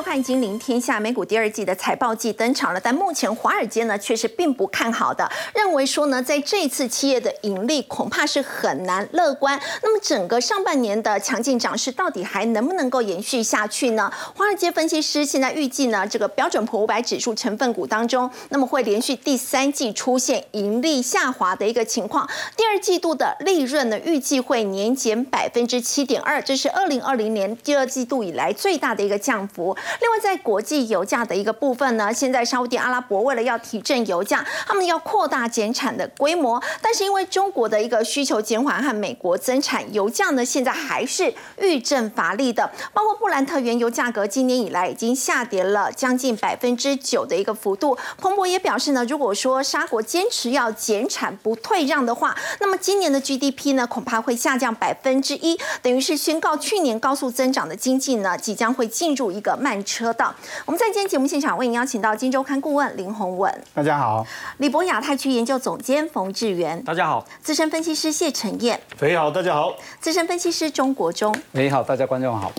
收看《金陵天下》，美股第二季的财报季登场了，但目前华尔街呢却是并不看好的，认为说呢，在这次企业的盈利恐怕是很难乐观。那么整个上半年的强劲涨势到底还能不能够延续下去呢？华尔街分析师现在预计呢，这个标准普五百指数成分股当中，那么会连续第三季出现盈利下滑的一个情况，第二季度的利润呢预计会年减百分之七点二，这是二零二零年第二季度以来最大的一个降幅。另外，在国际油价的一个部分呢，现在沙地阿拉伯为了要提振油价，他们要扩大减产的规模，但是因为中国的一个需求减缓和美国增产，油价呢现在还是遇震乏力的。包括布兰特原油价格今年以来已经下跌了将近百分之九的一个幅度。彭博也表示呢，如果说沙国坚持要减产不退让的话，那么今年的 GDP 呢恐怕会下降百分之一，等于是宣告去年高速增长的经济呢即将会进入一个。慢车道。我们在今天节目现场为您邀请到《金周刊》顾问林宏文，大家好；李博亚太区研究总监冯志源，大家好；资深分析师谢承彦，肥好，大家好；资深分析师钟国忠，你好，大家观众好。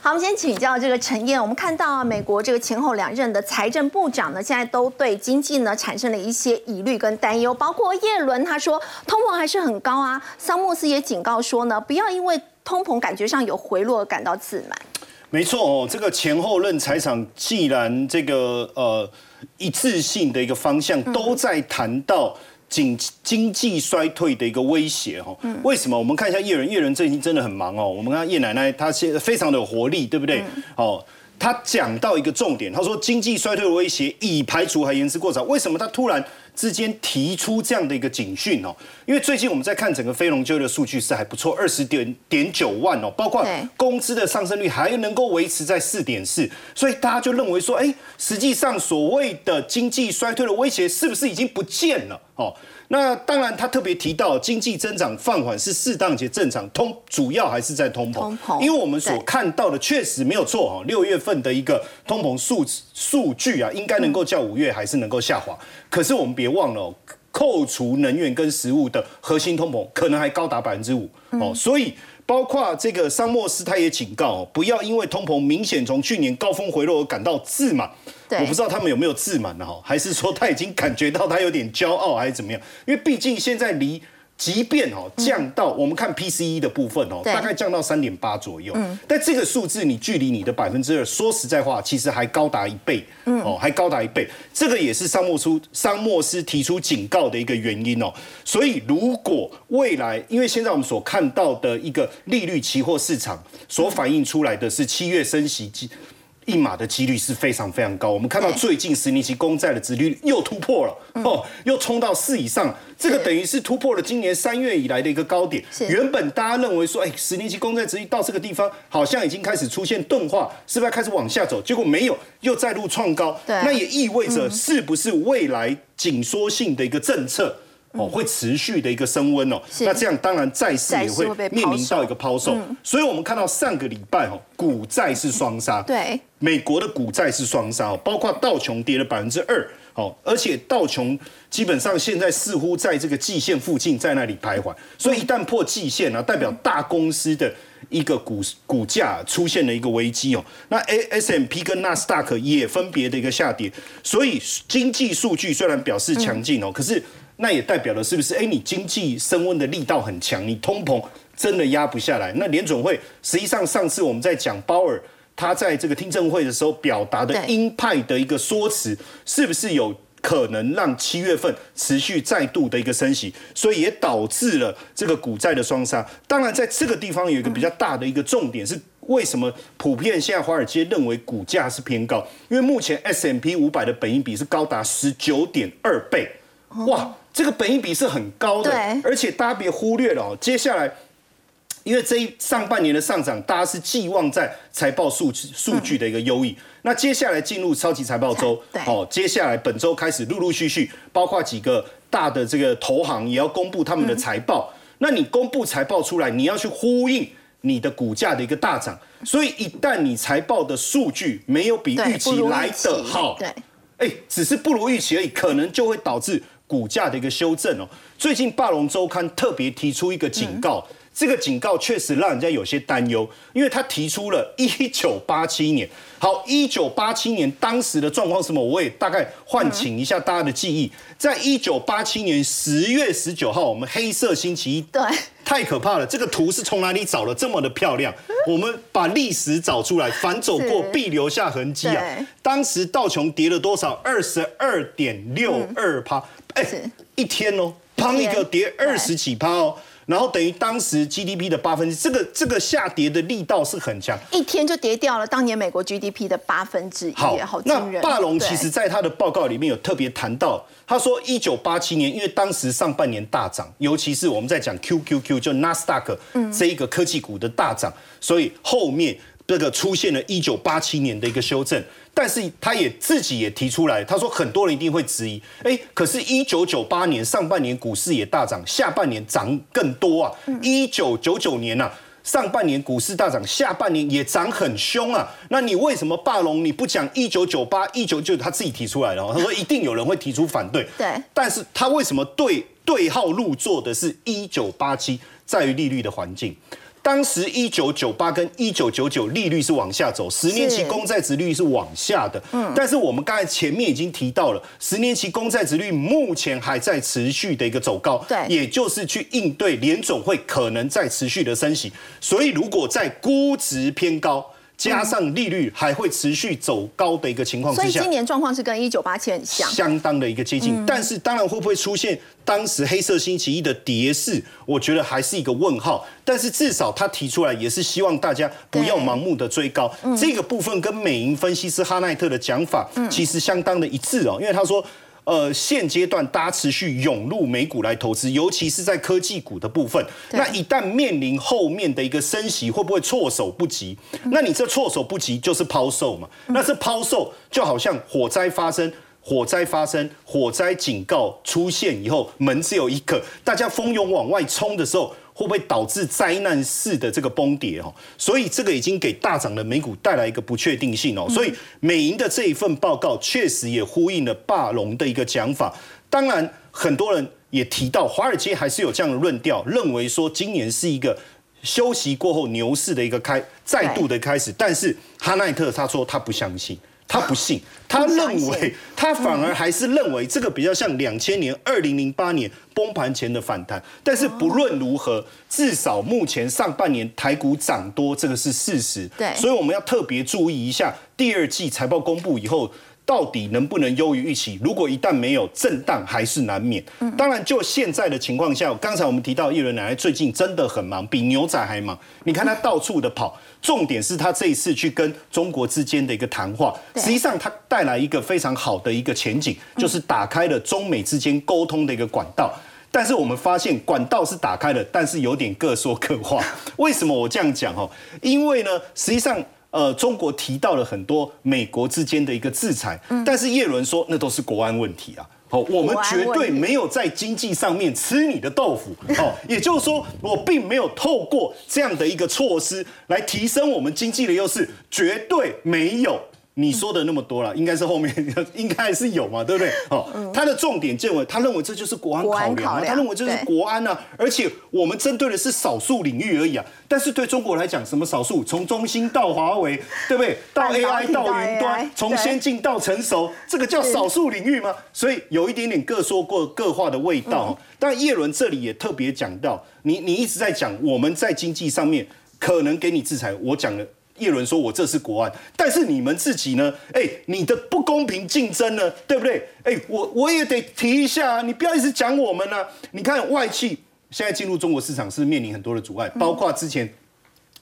好，我们先请教这个陈燕。我们看到美国这个前后两任的财政部长呢，现在都对经济呢产生了一些疑虑跟担忧，包括叶伦他说通膨还是很高啊，桑莫斯也警告说呢，不要因为通膨感觉上有回落而感到自满。没错哦，这个前后任财长既然这个呃一致性的一个方向都在谈到经经济衰退的一个威胁哈，为什么？我们看一下叶人，叶人最近真的很忙哦。我们看叶奶奶，她现在非常的有活力，对不对？哦，她讲到一个重点，她说经济衰退的威胁已排除还言之过早。为什么她突然？之间提出这样的一个警讯哦，因为最近我们在看整个非农就业的数据是还不错，二十点点九万哦，包括工资的上升率还能够维持在四点四，所以大家就认为说，哎，实际上所谓的经济衰退的威胁是不是已经不见了？哦？那当然，他特别提到经济增长放缓是适当且正常，通主要还是在通膨，因为我们所看到的确实没有错哈，六月份的一个通膨数数据啊，应该能够较五月还是能够下滑，可是我们别。忘了扣除能源跟食物的核心通膨，可能还高达百分之五哦。所以，包括这个桑莫斯他也警告，不要因为通膨明显从去年高峰回落而感到自满。我不知道他们有没有自满呢？哈，还是说他已经感觉到他有点骄傲，还是怎么样？因为毕竟现在离。即便哦降到我们看 PCE 的部分哦，大概降到三点八左右，但这个数字你距离你的百分之二，说实在话，其实还高达一倍，哦，还高达一倍。这个也是桑莫斯桑莫斯提出警告的一个原因哦。所以如果未来，因为现在我们所看到的一个利率期货市场所反映出来的是七月升息一码的几率是非常非常高。我们看到最近十年期公债的殖率又突破了，哦，又冲到四以上，这个等于是突破了今年三月以来的一个高点。原本大家认为说，哎，十年期公债殖率到这个地方好像已经开始出现钝化，是不是要开始往下走？结果没有，又再度创高。那也意味着是不是未来紧缩性的一个政策？哦，会持续的一个升温哦，那这样当然债市也会面临到一个抛售，所以我们看到上个礼拜哦，股债是双杀，对，美国的股债是双杀哦，包括道琼跌了百分之二哦，而且道琼基本上现在似乎在这个季线附近在那里徘徊，所以一旦破季线呢，代表大公司的一个股股价出现了一个危机哦，那 A S M P 跟纳斯达克也分别的一个下跌，所以经济数据虽然表示强劲哦，可是。那也代表了是不是？哎，你经济升温的力道很强，你通膨真的压不下来。那联准会实际上上次我们在讲鲍尔他在这个听证会的时候表达的鹰派的一个说辞，是不是有可能让七月份持续再度的一个升息？所以也导致了这个股债的双杀。当然，在这个地方有一个比较大的一个重点是，为什么普遍现在华尔街认为股价是偏高？因为目前 S M P 五百的本益比是高达十九点二倍，哇！这个本益比是很高的，而且大家别忽略了哦。接下来，因为这一上半年的上涨，大家是寄望在财报数数据的一个优异。那接下来进入超级财报周，哦，接下来本周开始陆陆续续，包括几个大的这个投行也要公布他们的财报。那你公布财报出来，你要去呼应你的股价的一个大涨。所以一旦你财报的数据没有比预期来的好，对，哎，只是不如预期而已，可能就会导致。股价的一个修正哦，最近《霸龙周刊》特别提出一个警告，这个警告确实让人家有些担忧，因为他提出了一九八七年。好，一九八七年当时的状况什么？我也大概唤醒一下大家的记忆。在一九八七年十月十九号，我们黑色星期一，对，太可怕了。这个图是从哪里找的？这么的漂亮？我们把历史找出来，反走过必留下痕迹啊。当时道琼跌了多少？二十二点六二趴，哎，一天哦，砰一个跌二十几趴哦。然后等于当时 GDP 的八分之，这个这个下跌的力道是很强，一天就跌掉了当年美国 GDP 的八分之一，好，好惊人。那龙其实在他的报告里面有特别谈到，他说一九八七年，因为当时上半年大涨，尤其是我们在讲 QQQ 就 Nasdaq 这一个科技股的大涨，所以后面这个出现了一九八七年的一个修正。但是他也自己也提出来，他说很多人一定会质疑，哎，可是，一九九八年上半年股市也大涨，下半年涨更多啊。一九九九年呐，上半年股市大涨，下半年也涨很凶啊。那你为什么霸龙你不讲一九九八、一九九？他自己提出来了，他说一定有人会提出反对。对，但是他为什么对对号入座的是一九八七，在于利率的环境。当时一九九八跟一九九九利率是往下走，十年期公债值率是往下的。嗯，但是我们刚才前面已经提到了，十年期公债值率目前还在持续的一个走高，对，也就是去应对联总会可能在持续的升息。所以如果在估值偏高。加上利率还会持续走高的一个情况之下，所以今年状况是跟一九八七很像，相当的一个接近。但是当然会不会出现当时黑色星期一的跌势，我觉得还是一个问号。但是至少他提出来也是希望大家不要盲目的追高。这个部分跟美银分析师哈奈特的讲法其实相当的一致哦，因为他说。呃，现阶段大家持续涌入美股来投资，尤其是在科技股的部分。那一旦面临后面的一个升息，会不会措手不及？那你这措手不及就是抛售嘛？那这抛售就好像火灾发生，火灾发生，火灾警告出现以后，门只有一个，大家蜂拥往外冲的时候。会不会导致灾难式的这个崩跌哦？所以这个已经给大涨的美股带来一个不确定性哦。所以美银的这一份报告确实也呼应了霸龙的一个讲法。当然，很多人也提到华尔街还是有这样的论调，认为说今年是一个休息过后牛市的一个开再度的开始。但是哈奈特他说他不相信。他不信，他认为他反而还是认为这个比较像两千年、二零零八年崩盘前的反弹。但是不论如何，至少目前上半年台股涨多，这个是事实。对，所以我们要特别注意一下第二季财报公布以后。到底能不能优于预期？如果一旦没有震荡，还是难免。当然，就现在的情况下，刚才我们提到叶伦奶奶最近真的很忙，比牛仔还忙。你看他到处的跑，重点是他这一次去跟中国之间的一个谈话，实际上他带来一个非常好的一个前景，就是打开了中美之间沟通的一个管道。但是我们发现管道是打开了，但是有点各说各话。为什么我这样讲？哦，因为呢，实际上。呃，中国提到了很多美国之间的一个制裁，但是叶伦说那都是国安问题啊。好，我们绝对没有在经济上面吃你的豆腐。好，也就是说，我并没有透过这样的一个措施来提升我们经济的优势，绝对没有。你说的那么多了，应该是后面 应该是有嘛，对不对？哦，他的重点认为，他认为这就是国安考量啊，他认为这是国安啊，而且我们针对的是少数领域而已啊。但是对中国来讲，什么少数？从中兴到华为，对不对？到 AI 到云端，从先进到成熟，这个叫少数领域吗？所以有一点点各说过各话的味道。但叶伦这里也特别讲到，你你一直在讲我们在经济上面可能给你制裁，我讲了。叶伦说：“我这是国安，但是你们自己呢？哎，你的不公平竞争呢，对不对？哎，我我也得提一下啊！你不要一直讲我们呢。你看外企现在进入中国市场是面临很多的阻碍，包括之前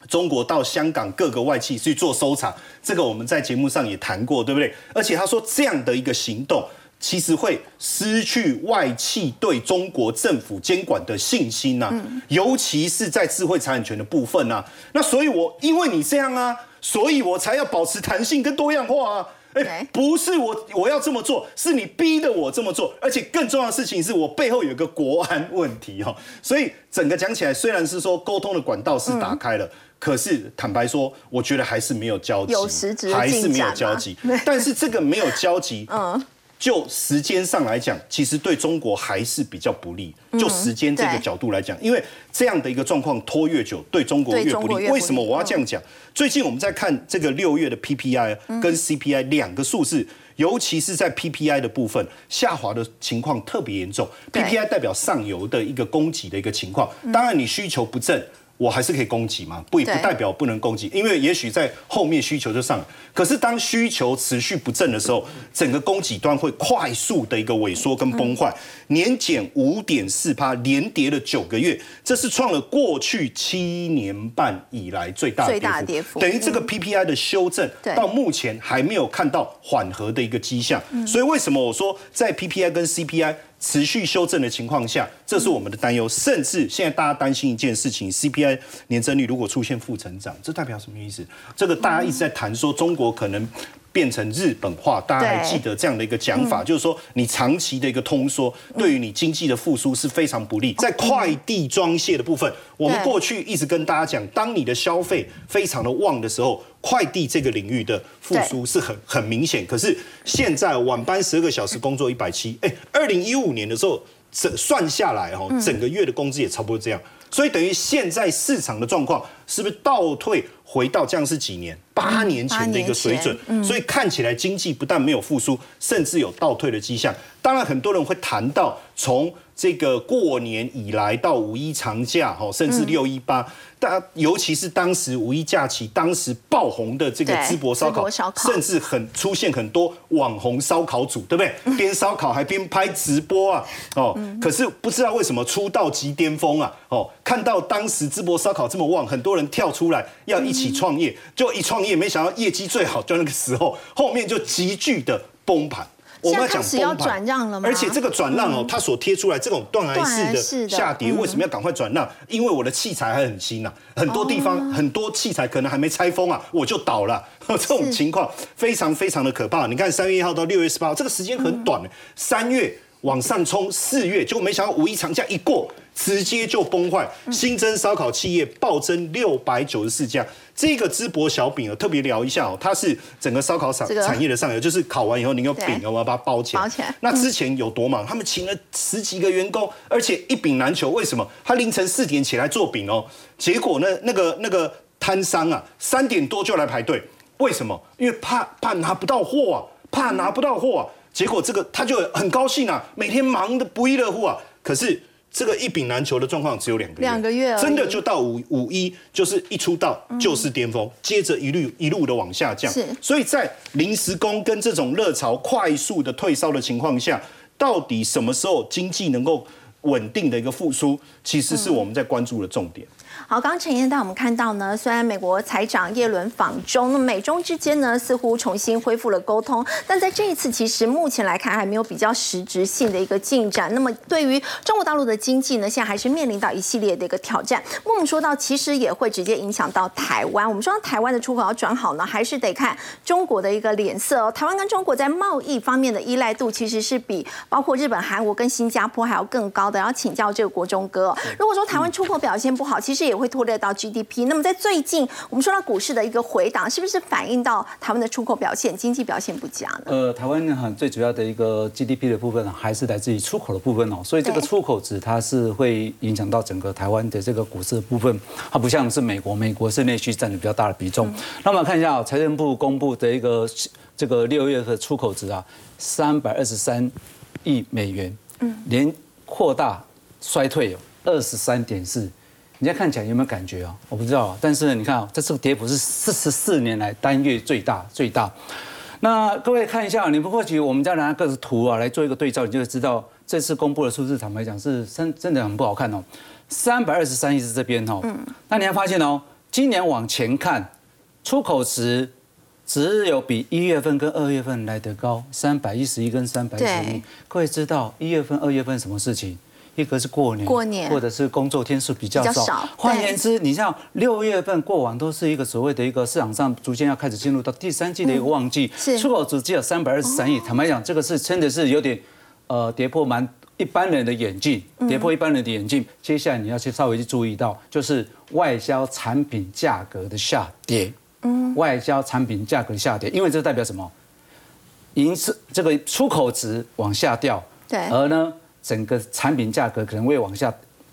中国到香港各个外企去做收藏，这个我们在节目上也谈过，对不对？而且他说这样的一个行动。”其实会失去外企对中国政府监管的信心呐，尤其是在智慧财产权的部分呐。那所以，我因为你这样啊，所以我才要保持弹性跟多样化啊。哎，不是我我要这么做，是你逼的我这么做。而且更重要的事情是我背后有一个国安问题哈。所以整个讲起来，虽然是说沟通的管道是打开了，可是坦白说，我觉得还是没有交集，有实质还是没有交集。但是这个没有交集，嗯。就时间上来讲，其实对中国还是比较不利。就时间这个角度来讲，因为这样的一个状况拖越久，对中国越不利。为什么我要这样讲？最近我们在看这个六月的 PPI 跟 CPI 两个数字，尤其是在 PPI 的部分下滑的情况特别严重。PPI 代表上游的一个供给的一个情况，当然你需求不振。我还是可以供给嘛，不不代表不能供给，因为也许在后面需求就上了。可是当需求持续不振的时候，整个供给端会快速的一个萎缩跟崩坏，年减五点四趴，连跌了九个月，这是创了过去七年半以来最大的跌幅。等于这个 PPI 的修正到目前还没有看到缓和的一个迹象。所以为什么我说在 PPI 跟 CPI？持续修正的情况下，这是我们的担忧。甚至现在大家担心一件事情：CPI 年增率如果出现负成长，这代表什么意思？这个大家一直在谈说中国可能。变成日本化，大家还记得这样的一个讲法，就是说你长期的一个通缩，对于你经济的复苏是非常不利。在快递装卸的部分，我们过去一直跟大家讲，当你的消费非常的旺的时候，快递这个领域的复苏是很很明显。可是现在晚班十二个小时工作一百七，哎，二零一五年的时候，整算下来哦，整个月的工资也差不多这样。所以等于现在市场的状况是不是倒退回到这样是几年八年前的一个水准？所以看起来经济不但没有复苏，甚至有倒退的迹象。当然，很多人会谈到从。这个过年以来到五一长假，哈，甚至六一八，大尤其是当时五一假期，当时爆红的这个淄博烧烤，甚至很出现很多网红烧烤组，对不对？边烧烤还边拍直播啊，哦，可是不知道为什么出道即巅峰啊，哦，看到当时淄博烧烤这么旺，很多人跳出来要一起创业，就一创业，没想到业绩最好就那个时候，后面就急剧的崩盘。我们开始要转让了吗？而且这个转让哦，它所贴出来这种断崖式的下跌，为什么要赶快转让？因为我的器材还很新呐，很多地方很多器材可能还没拆封啊，我就倒了。这种情况非常非常的可怕。你看三月一号到六月十八号，这个时间很短，三月往上冲，四月就没想到五一长假一过。直接就崩坏，新增烧烤企业暴增六百九十四家。这个淄博小饼啊，特别聊一下哦，它是整个烧烤产产业的上游，就是烤完以后，你用饼我要把它包起来。包起来。那之前有多忙？他们请了十几个员工，而且一饼难求。为什么？他凌晨四点起来做饼哦，结果呢，那个那个摊商啊，三点多就来排队。为什么？因为怕怕拿不到货啊，怕拿不到货啊。结果这个他就很高兴啊，每天忙得不亦乐乎啊。可是。这个一饼难求的状况只有两个月，两个月，真的就到五五一，就是一出道就是巅峰，接着一路一路的往下降。是，所以在临时工跟这种热潮快速的退烧的情况下，到底什么时候经济能够稳定的一个复苏，其实是我们在关注的重点。好，刚刚陈燕带我们看到呢，虽然美国财长耶伦访中，那么美中之间呢似乎重新恢复了沟通，但在这一次其实目前来看还没有比较实质性的一个进展。那么对于中国大陆的经济呢，现在还是面临到一系列的一个挑战。我们说到，其实也会直接影响到台湾。我们说台湾的出口要转好呢，还是得看中国的一个脸色哦。台湾跟中国在贸易方面的依赖度其实是比包括日本、韩国跟新加坡还要更高的。然后请教这个国中哥，如果说台湾出口表现不好，其实也会拖累到 GDP。那么在最近，我们说到股市的一个回档，是不是反映到台湾的出口表现、经济表现不佳呢？呃，台湾哈最主要的一个 GDP 的部分还是来自于出口的部分哦，所以这个出口值它是会影响到整个台湾的这个股市的部分。它不像是美国，美国是内需占的比较大的比重。那我们看一下财政部公布的一个这个六月的出口值啊，三百二十三亿美元，嗯，连扩大衰退有二十三点四。你在看起来有没有感觉啊？我不知道，但是你看啊，这次跌幅是四十四年来单月最大最大。那各位看一下，你不或许我们再拿个图啊来做一个对照，你就会知道这次公布的数字，坦白讲是真真的很不好看哦。三百二十三亿是这边哦，嗯，那你还发现哦，今年往前看，出口值只有比一月份跟二月份来得高，三百一十一跟三百一十一。各位知道一月份、二月份什么事情？一个是过年，过年或者是工作天数比较少。换言之，你像六月份过往都是一个所谓的一个市场上逐渐要开始进入到第三季的一个旺季，出口值只有三百二十三亿。坦白讲，这个是真的是有点呃跌破蛮一般人的眼镜，跌破一般人的眼镜。接下来你要去稍微去注意到，就是外销产品价格的下跌。嗯，外销产品价格下跌，因为这代表什么？银是这个出口值往下掉，对，而呢整个产品价格可能会往下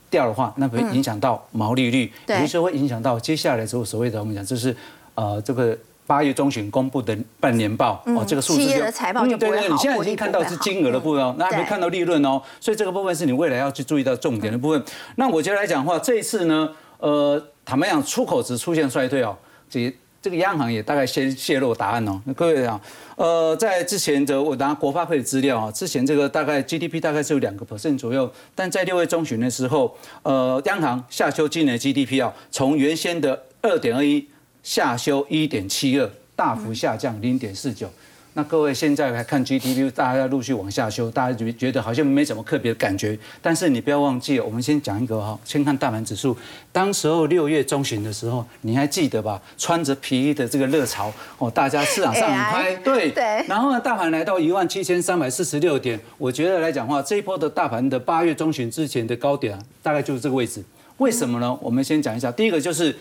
掉的话，那会影响到毛利率，对也就是会影响到接下来之后所谓的我们讲就是呃这个。八月中旬公布的半年报哦，这个数字就不会好，你现在已经看到是金额的部分哦，那还没看到利润哦，所以这个部分是你未来要去注意到重点的部分。那我觉得来讲的话，这一次呢，呃，坦白讲，出口值出现衰退哦，这这个央行也大概先泄露答案哦。各位啊，呃，在之前的我拿国发会的资料啊，之前这个大概 GDP 大概是有两个 percent 左右，但在六月中旬的时候，呃，央行下修今年 GDP 啊，从原先的二点二一。下修一点七二，大幅下降零点四九。那各位现在来看 GDP，大家陆续往下修，大家觉觉得好像没什么特别的感觉。但是你不要忘记，我们先讲一个哈，先看大盘指数。当时候六月中旬的时候，你还记得吧？穿着皮衣的这个热潮哦，大家市场上很嗨，对对。然后呢，大盘来到一万七千三百四十六点，我觉得来讲话，这一波的大盘的八月中旬之前的高点，大概就是这个位置。为什么呢？我们先讲一下，第一个就是。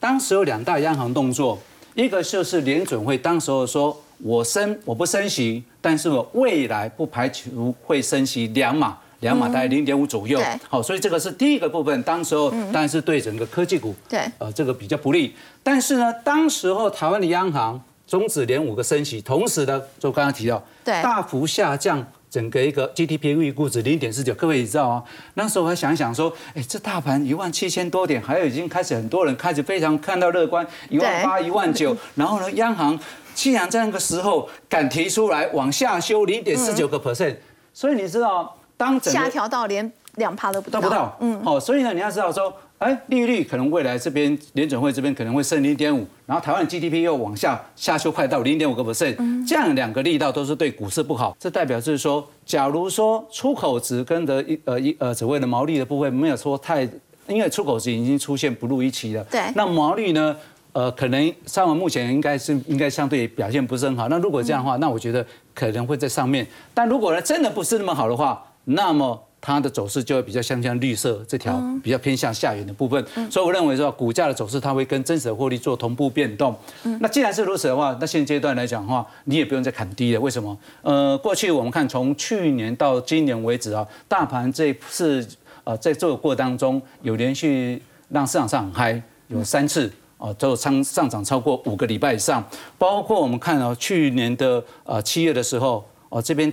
当时有两大央行动作，一个就是联准会当时候说，我升我不升息，但是我未来不排除会升息两码，两码大概零点五左右。好，所以这个是第一个部分。当时候当然是对整个科技股，对，呃，这个比较不利。但是呢，当时候台湾的央行终止连五个升息，同时呢，就刚刚提到，对，大幅下降。整个一个 GDP 预估值零点四九，各位也知道啊？那时候我还想一想说，哎，这大盘一万七千多点，还有已经开始很多人开始非常看到乐观，一万八、一万九。然后呢，央行既然在那个时候敢提出来往下修零点四九个 percent，所以你知道，当整下调到连两趴都不到，不到，嗯，好，所以呢，你要知道说。哎，利率可能未来这边联准会这边可能会升零点五，然后台湾的 GDP 又往下下修快到零点五个 percent，这样两个力道都是对股市不好。这代表是说，假如说出口值跟的一呃一呃所谓的毛利的部分没有说太，因为出口值已经出现不入预期了。对。那毛利呢？呃，可能上文目前应该是应该相对表现不是很好。那如果这样的话，那我觉得可能会在上面。但如果呢真的不是那么好的话，那么。它的走势就会比较像像绿色这条比较偏向下缘的部分，所以我认为说股价的走势它会跟真实的获利做同步变动。那既然是如此的话，那现阶段来讲的话，你也不用再砍低了。为什么？呃，过去我们看从去年到今年为止啊，大盘这次呃在这个过当中有连续让市场上很嗨，有三次啊都上上涨超过五个礼拜以上，包括我们看到去年的呃七月的时候哦这边。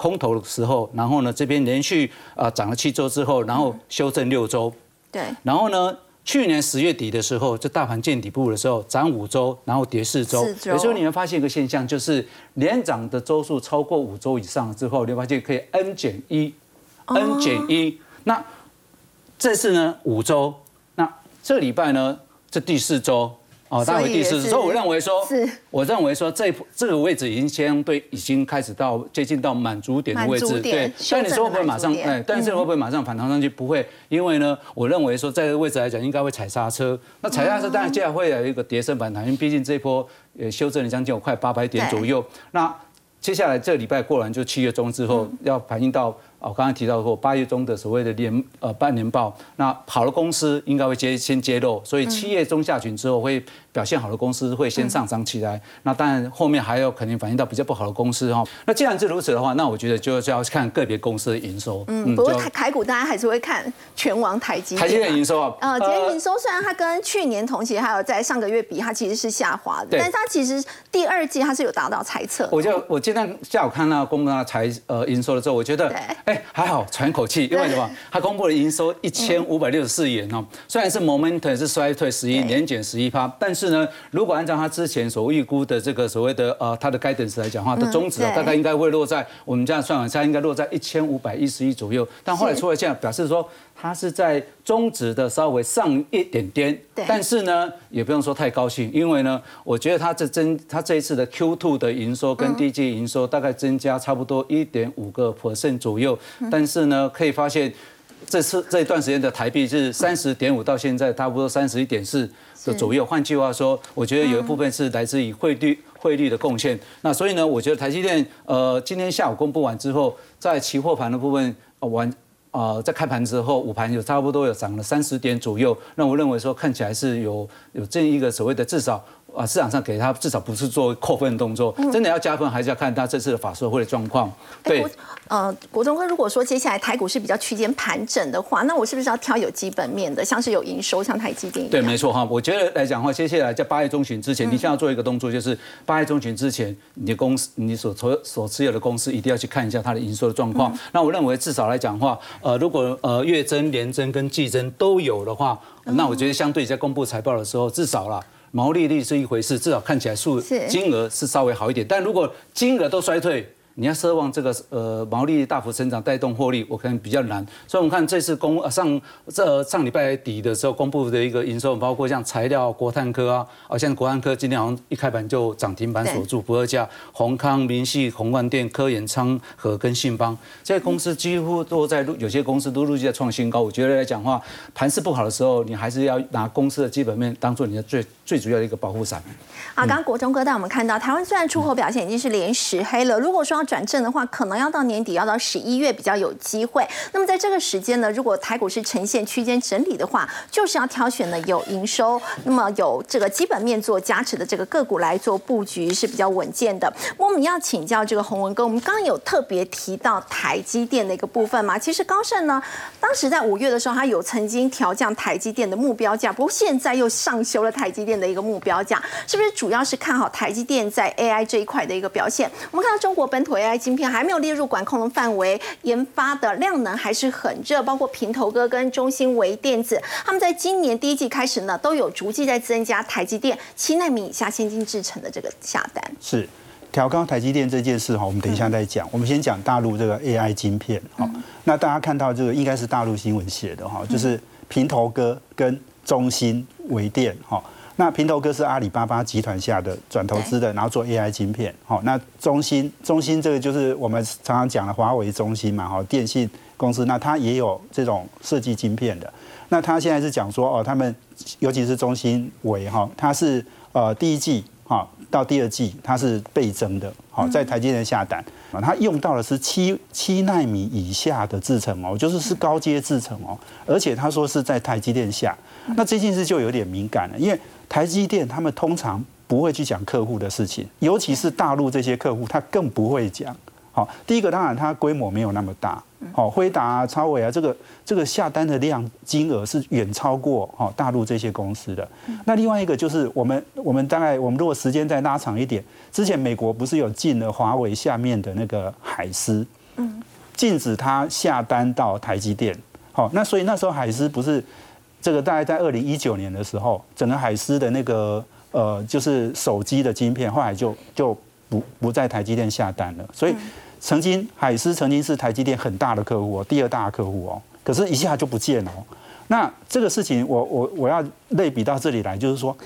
空头的时候，然后呢，这边连续啊涨了七周之后，然后修正六周，对，然后呢，去年十月底的时候，这大盘见底部的时候，涨五周，然后跌四周，有时候你会发现一个现象，就是连涨的周数超过五周以上之后，你会发现可以 n 减一，n 减一，那这次呢五周，那这礼拜呢这第四周。哦，大回第四，所以我认为说，我认为说这这个位置已经相对已经开始到接近到满足点的位置，对。但你说会不会马上？哎，但是会不会马上反弹上去？不会，因为呢，我认为说在这个位置来讲，应该会踩刹车。那踩刹车当然接下来会有一个跌升反弹，因为毕竟这一波呃修正了将近有快八百点左右。那接下来这礼拜过完就七月中之后，要反映到。哦，刚刚提到过八月中的所谓的年呃半年报，那好的公司应该会接先揭露，所以七月中下旬之后会表现好的公司会先上涨起来。那当然后面还有肯定反映到比较不好的公司哈。那既然是如此的话，那我觉得就是要看个别公司的营收。嗯，不过台台股大家还是会看全网台积台积电营收啊。呃，今天营收虽然它跟去年同期还有在上个月比，它其实是下滑的，但是它其实第二季它是有达到猜测。我就我今天下午看到公布它财呃营收的时候，我觉得哎还好喘一口气，因为什么？它公布了营收一千五百六十四亿元哦，虽然是 momentum 是衰退十一，年减十一趴，但是呢，如果按照它之前所预估的这个所谓的呃它的 guidance 来讲话，的中值大概应该会落在我们这样算完下应该落在一千五百一十一左右，但后来出来现在表示说。它是在中值的稍微上一点点，但是呢，也不用说太高兴，因为呢，我觉得它这增，它这一次的 Q2 的营收跟第一季营收大概增加差不多一点五个 percent 左右，但是呢，可以发现这次这一段时间的台币是三十点五，到现在差不多三十一点四的左右。换句话说，我觉得有一部分是来自于汇率汇率的贡献。那所以呢，我觉得台积电呃今天下午公布完之后，在期货盘的部分完。啊，在开盘之后，午盘有差不多有涨了三十点左右。那我认为说看起来是有有这一个所谓的至少啊，市场上给他至少不是做扣分的动作，真的要加分，还是要看他这次的法说会的状况。对，呃，国中哥，如果说接下来台股是比较区间盘整的话，那我是不是要挑有基本面的，像是有营收，像台积电？对，没错哈。我觉得来讲的话，接下来在八月中旬之前，你现在要做一个动作，就是八月中旬之前，你的公司，你所所所持有的公司，一定要去看一下它的营收的状况。那我认为至少来讲的话，呃，如果呃月增、年增跟季增都有的话，那我觉得相对在公布财报的时候，至少了。毛利率是一回事，至少看起来数金额是稍微好一点。但如果金额都衰退，你要奢望这个呃毛利大幅成长带动获利，我可能比较难。所以我们看这次公上这上礼拜底的时候公布的一个营收，包括像材料、国泰科啊，啊像国泰科今天好像一开盘就涨停板锁住不二价，宏康、明系、宏万电、科研、昌和跟信邦这些公司几乎都在有些公司都陆续在创新高。我觉得来讲话，盘势不好的时候，你还是要拿公司的基本面当做你的最最主要的一个保护伞。啊，刚刚国中哥带我们看到，台湾虽然出口表现已经是连十黑了，如果说要转正的话，可能要到年底，要到十一月比较有机会。那么在这个时间呢，如果台股是呈现区间整理的话，就是要挑选呢有营收，那么有这个基本面做加持的这个个股来做布局是比较稳健的。我们要请教这个洪文哥，我们刚刚有特别提到台积电的一个部分嘛？其实高盛呢，当时在五月的时候，他有曾经调降台积电的目标价，不过现在又上修了台积电的一个目标价，是不是主要是看好台积电在 AI 这一块的一个表现？我们看到中国本土 AI 晶片还没有列入管控的范围，研发的量能还是很热，包括平头哥跟中芯微电子，他们在今年第一季开始呢，都有逐季在增加台积电七纳米以下先进制程的这个下单。是调高台积电这件事哈，我们等一下再讲。我们先讲大陆这个 AI 晶片哈。那大家看到这个应该是大陆新闻写的哈，就是平头哥跟中芯微电哈。那平头哥是阿里巴巴集团下的转投资的，然后做 AI 晶片。好，那中芯中芯这个就是我们常常讲的华为中芯嘛，哈，电信公司，那它也有这种设计晶片的。那它现在是讲说，哦，他们尤其是中芯为哈，它是呃第一季哈到第二季它是倍增的，好，在台积电下单啊，它用到的是七七纳米以下的制程哦，就是是高阶制程哦，而且他说是在台积电下，那这件事就有点敏感了，因为。台积电他们通常不会去讲客户的事情，尤其是大陆这些客户，他更不会讲。好，第一个当然它规模没有那么大，好，辉达啊、超伟啊，这个这个下单的量金额是远超过哈大陆这些公司的。那另外一个就是我们我们大概我们如果时间再拉长一点，之前美国不是有禁了华为下面的那个海思，嗯，禁止它下单到台积电。好，那所以那时候海思不是。这个大概在二零一九年的时候，整个海思的那个呃，就是手机的晶片，后来就就不不在台积电下单了。所以曾经海思曾经是台积电很大的客户哦，第二大客户哦，可是一下就不见了。那这个事情，我我我要类比到这里来，就是说，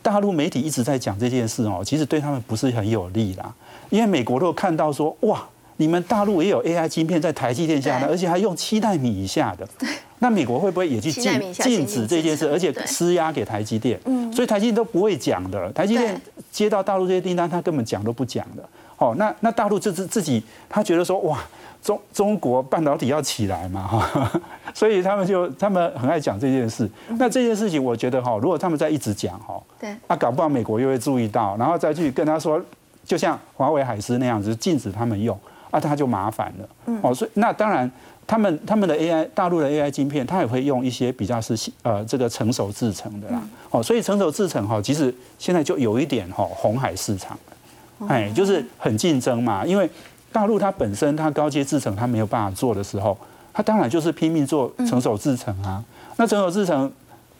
大陆媒体一直在讲这件事哦，其实对他们不是很有利啦，因为美国都看到说，哇，你们大陆也有 AI 晶片在台积电下的，而且还用七纳米以下的。那美国会不会也去禁禁止这件事，而且施压给台积电？嗯，所以台积电都不会讲的。台积电接到大陆这些订单，他根本讲都不讲的。哦，那那大陆就是自己，他觉得说哇，中中国半导体要起来嘛，哈，所以他们就他们很爱讲这件事。那这件事情，我觉得哈，如果他们在一直讲哈，对，那搞不好美国又会注意到，然后再去跟他说，就像华为海思那样子，禁止他们用，啊，他就麻烦了。嗯，哦，所以那当然。他们他们的 AI 大陆的 AI 晶片，它也会用一些比较是呃这个成熟制成的啦，哦，所以成熟制成哈，其实现在就有一点哈红海市场，哎，就是很竞争嘛，因为大陆它本身它高阶制成它没有办法做的时候，它当然就是拼命做成熟制成啊，那成熟制成。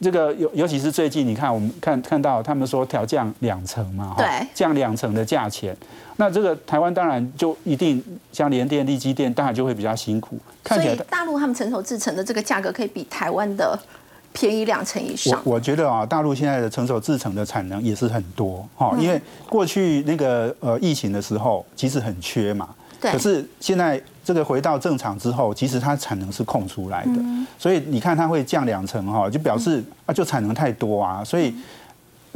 这个尤尤其是最近，你看我们看看到他们说调降两成嘛，对，降两成的价钱，那这个台湾当然就一定像联电、力基电，当然就会比较辛苦。所以大陆他们成熟制成的这个价格可以比台湾的便宜两成以上。我我觉得啊，大陆现在的成熟制成的产能也是很多哈，因为过去那个呃疫情的时候其实很缺嘛，对，可是现在。这个回到正常之后，其实它产能是空出来的，所以你看它会降两成哈，就表示啊，就产能太多啊，所以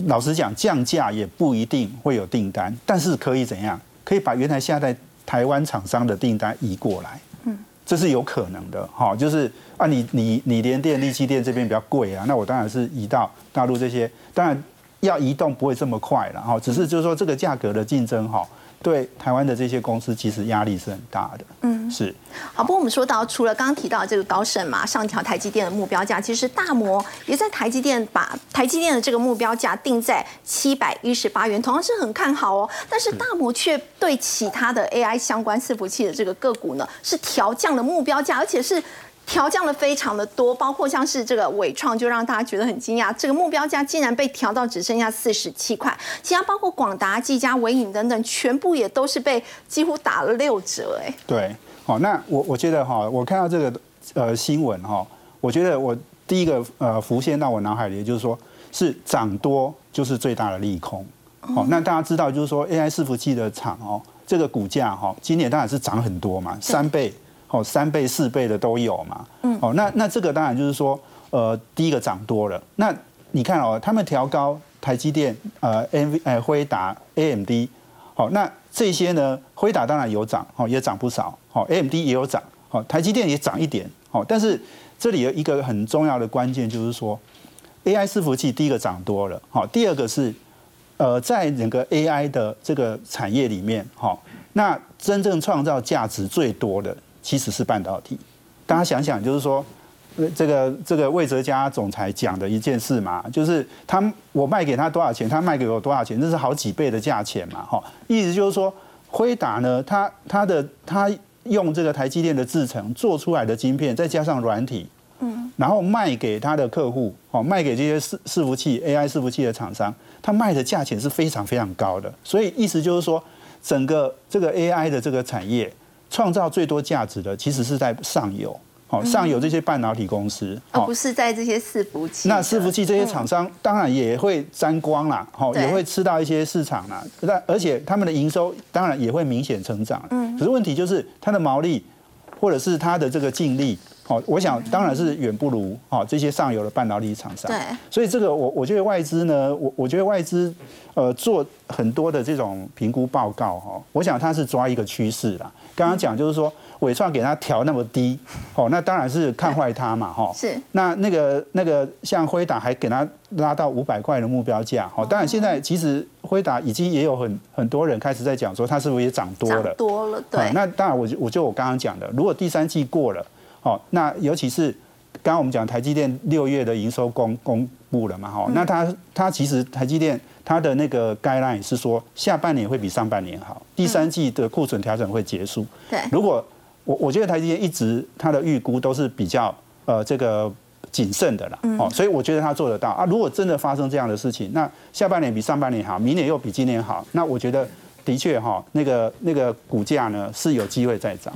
老实讲，降价也不一定会有订单，但是可以怎样？可以把原来下在台湾厂商的订单移过来，嗯，这是有可能的哈，就是啊，你你你连电、力气电这边比较贵啊，那我当然是移到大陆这些，当然要移动不会这么快了哈，只是就是说这个价格的竞争哈。对台湾的这些公司，其实压力是很大的。嗯，是。好，不过我们说到，除了刚刚提到这个高盛嘛，上调台积电的目标价，其实大摩也在台积电把台积电的这个目标价定在七百一十八元，同样是很看好哦。但是大摩却对其他的 AI 相关伺服器的这个个股呢，是调降了目标价，而且是。调降了非常的多，包括像是这个伟创，就让大家觉得很惊讶，这个目标价竟然被调到只剩下四十七块。其他包括广达、技嘉、伟影等等，全部也都是被几乎打了六折。哎，对，好，那我我觉得哈，我看到这个呃新闻哈，我觉得我第一个呃浮现到我脑海里，就是说是涨多就是最大的利空。好，那大家知道就是说 AI 伺服器的厂哦，这个股价哈，今年当然是涨很多嘛，三倍。哦，三倍、四倍的都有嘛。嗯。哦，那那这个当然就是说，呃，第一个涨多了。那你看哦，他们调高台积电、呃，N V、呃，辉达、A M D。好，那这些呢，辉达当然有涨，哦，也涨不少。好，A M D 也有涨。好，台积电也涨一点。好，但是这里有一个很重要的关键，就是说，A I 伺服器第一个涨多了。好，第二个是，呃，在整个 A I 的这个产业里面，好，那真正创造价值最多的。其实是半导体，大家想想，就是说，这个这个魏哲家总裁讲的一件事嘛，就是他我卖给他多少钱，他卖给我多少钱，这是好几倍的价钱嘛，哈，意思就是说，辉达呢，他他的他用这个台积电的制程做出来的晶片，再加上软体，嗯，然后卖给他的客户，哦，卖给这些伺伺服器 AI 伺服器的厂商，他卖的价钱是非常非常高的，所以意思就是说，整个这个 AI 的这个产业。创造最多价值的其实是在上游，好上游这些半导体公司，而不是在这些伺服器。那伺服器这些厂商当然也会沾光啦，好也会吃到一些市场啦。那而且他们的营收当然也会明显成长。嗯，可是问题就是它的毛利或者是它的这个净利。哦，我想当然是远不如哦这些上游的半导体厂商。对，所以这个我我觉得外资呢，我我觉得外资呃做很多的这种评估报告哈，我想它是抓一个趋势啦。刚刚讲就是说伟创给它调那么低，哦，那当然是看坏它嘛，哈。是。那那个那个像辉达还给它拉到五百块的目标价，哦，当然现在其实辉达已经也有很很多人开始在讲说它是不是也涨多了？涨多了，对。那当然我就我就我刚刚讲的，如果第三季过了。哦，那尤其是刚刚我们讲台积电六月的营收公公布了嘛？哈，那它它其实台积电它的那个 guideline 是说下半年会比上半年好，第三季的库存调整会结束。对，如果我我觉得台积电一直它的预估都是比较呃这个谨慎的啦，哦，所以我觉得它做得到啊。如果真的发生这样的事情，那下半年比上半年好，明年又比今年好，那我觉得的确哈，那个那个股价呢是有机会再涨。